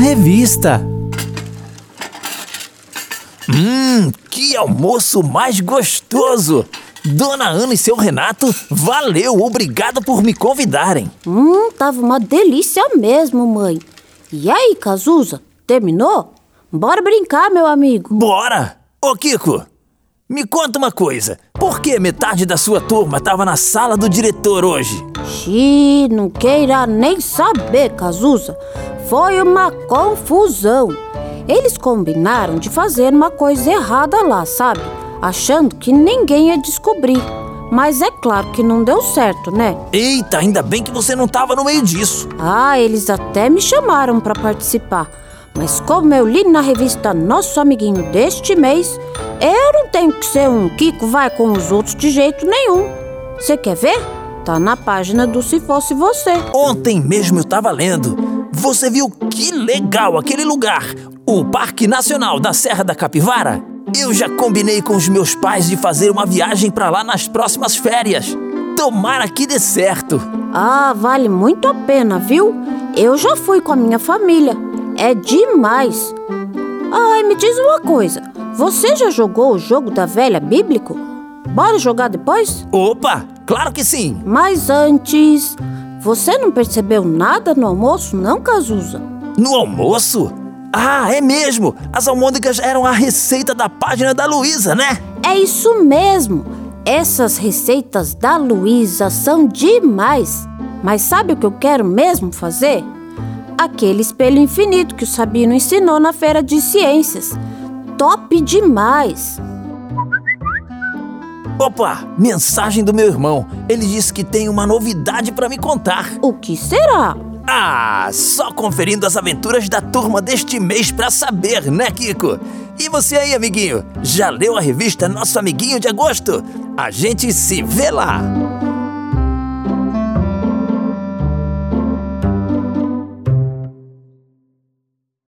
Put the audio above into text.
revista. Hum, que almoço mais gostoso! Dona Ana e seu Renato, valeu, obrigado por me convidarem. Hum, tava uma delícia mesmo, mãe. E aí, Cazuza, terminou? Bora brincar, meu amigo. Bora! Ô, Kiko, me conta uma coisa. Por que metade da sua turma tava na sala do diretor hoje? Xiii, não queira nem saber, Cazuza. Foi uma confusão. Eles combinaram de fazer uma coisa errada lá, sabe? Achando que ninguém ia descobrir. Mas é claro que não deu certo, né? Eita, ainda bem que você não tava no meio disso. Ah, eles até me chamaram para participar. Mas como eu li na revista Nosso Amiguinho deste mês, eu não tenho que ser um Kiko vai com os outros de jeito nenhum. Você quer ver? Tá na página do Se Fosse Você. Ontem mesmo eu tava lendo. Você viu que legal aquele lugar? O Parque Nacional da Serra da Capivara? Eu já combinei com os meus pais de fazer uma viagem para lá nas próximas férias. Tomara que dê certo. Ah, vale muito a pena, viu? Eu já fui com a minha família. É demais. Ai, me diz uma coisa. Você já jogou o jogo da velha bíblico? Bora jogar depois? Opa, claro que sim. Mas antes, você não percebeu nada no almoço, não, Cazuza? No almoço? Ah, é mesmo! As almôndegas eram a receita da página da Luísa, né? É isso mesmo! Essas receitas da Luísa são demais! Mas sabe o que eu quero mesmo fazer? Aquele espelho infinito que o Sabino ensinou na feira de ciências. Top demais! Opa, mensagem do meu irmão. Ele disse que tem uma novidade para me contar. O que será? Ah, só conferindo as aventuras da turma deste mês pra saber, né, Kiko? E você aí, amiguinho? Já leu a revista Nosso Amiguinho de Agosto? A gente se vê lá!